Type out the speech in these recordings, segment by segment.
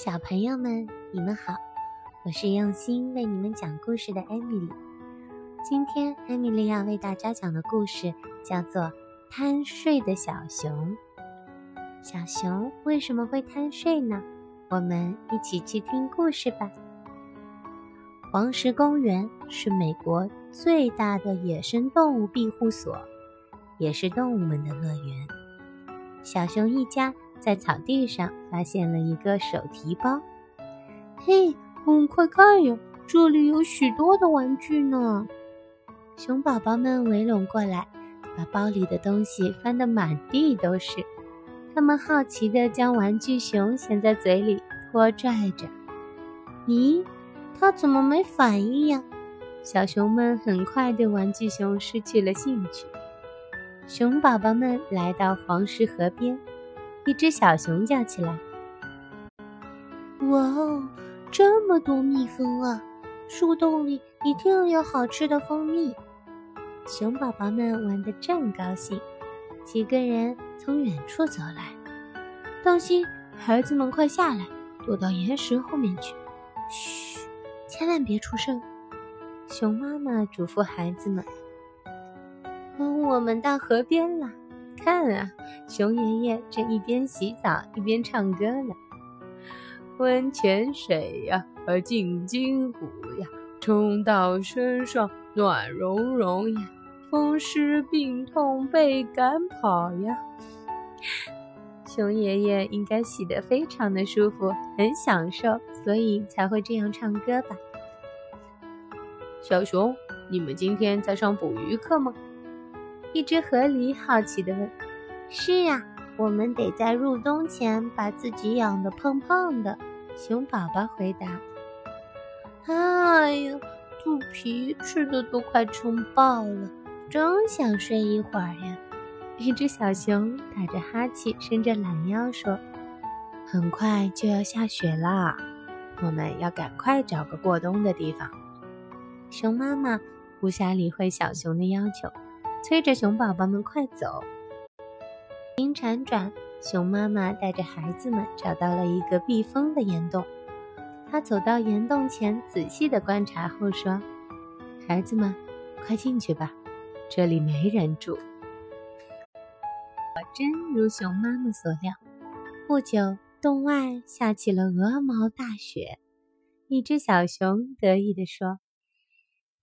小朋友们，你们好，我是用心为你们讲故事的艾米丽。今天，艾米丽要为大家讲的故事叫做《贪睡的小熊》。小熊为什么会贪睡呢？我们一起去听故事吧。黄石公园是美国最大的野生动物庇护所，也是动物们的乐园。小熊一家。在草地上发现了一个手提包，嘿，嗯，快看呀，这里有许多的玩具呢！熊宝宝们围拢过来，把包里的东西翻得满地都是。他们好奇地将玩具熊衔在嘴里拖拽着。咦，它怎么没反应呀？小熊们很快对玩具熊失去了兴趣。熊宝宝们来到黄石河边。一只小熊叫起来：“哇哦，这么多蜜蜂啊！树洞里一定有好吃的蜂蜜。”熊宝宝们玩得正高兴，几个人从远处走来。当心，孩子们快下来，躲到岩石后面去。嘘，千万别出声。熊妈妈嘱咐孩子们：“我们到河边了。”看啊，熊爷爷正一边洗澡一边唱歌呢。温泉水呀，进筋骨呀，冲到身上暖融融呀，风湿病痛被赶跑呀。熊爷爷应该洗得非常的舒服，很享受，所以才会这样唱歌吧。小熊，你们今天在上捕鱼课吗？一只河狸好奇地问：“是呀，我们得在入冬前把自己养得胖胖的。”熊宝宝回答：“哎呀，肚皮吃的都快撑爆了，真想睡一会儿呀！”一只小熊打着哈欠，伸着懒腰说：“很快就要下雪啦，我们要赶快找个过冬的地方。”熊妈妈不暇理会小熊的要求。催着熊宝宝们快走！经辗转，熊妈妈带着孩子们找到了一个避风的岩洞。她走到岩洞前，仔细的观察后说：“孩子们，快进去吧，这里没人住。”果真如熊妈妈所料，不久，洞外下起了鹅毛大雪。一只小熊得意地说：“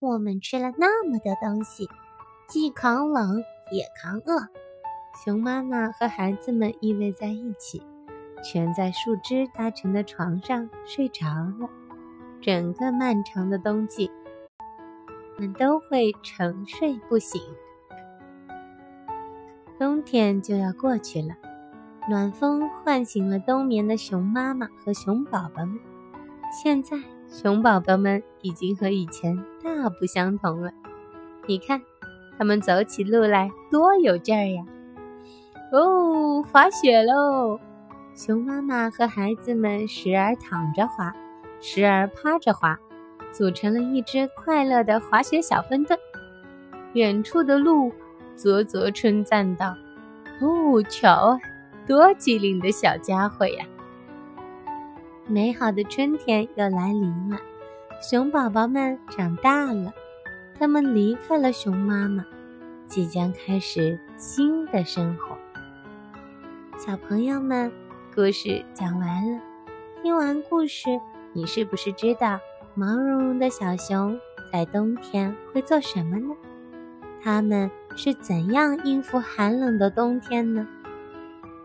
我们吃了那么多东西。”既扛冷也扛饿，熊妈妈和孩子们依偎在一起，蜷在树枝搭成的床上睡着了。整个漫长的冬季，们都会沉睡不醒。冬天就要过去了，暖风唤醒了冬眠的熊妈妈和熊宝宝们。现在，熊宝宝们已经和以前大不相同了。你看。他们走起路来多有劲儿呀！哦，滑雪喽！熊妈妈和孩子们时而躺着滑，时而趴着滑，组成了一支快乐的滑雪小分队。远处的鹿啧啧称赞道：“哦，瞧，多机灵的小家伙呀！”美好的春天又来临了，熊宝宝们长大了。他们离开了熊妈妈，即将开始新的生活。小朋友们，故事讲完了。听完故事，你是不是知道毛茸茸的小熊在冬天会做什么呢？它们是怎样应付寒冷的冬天呢？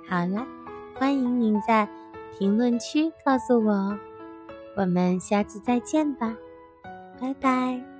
好了，欢迎您在评论区告诉我哦。我们下次再见吧，拜拜。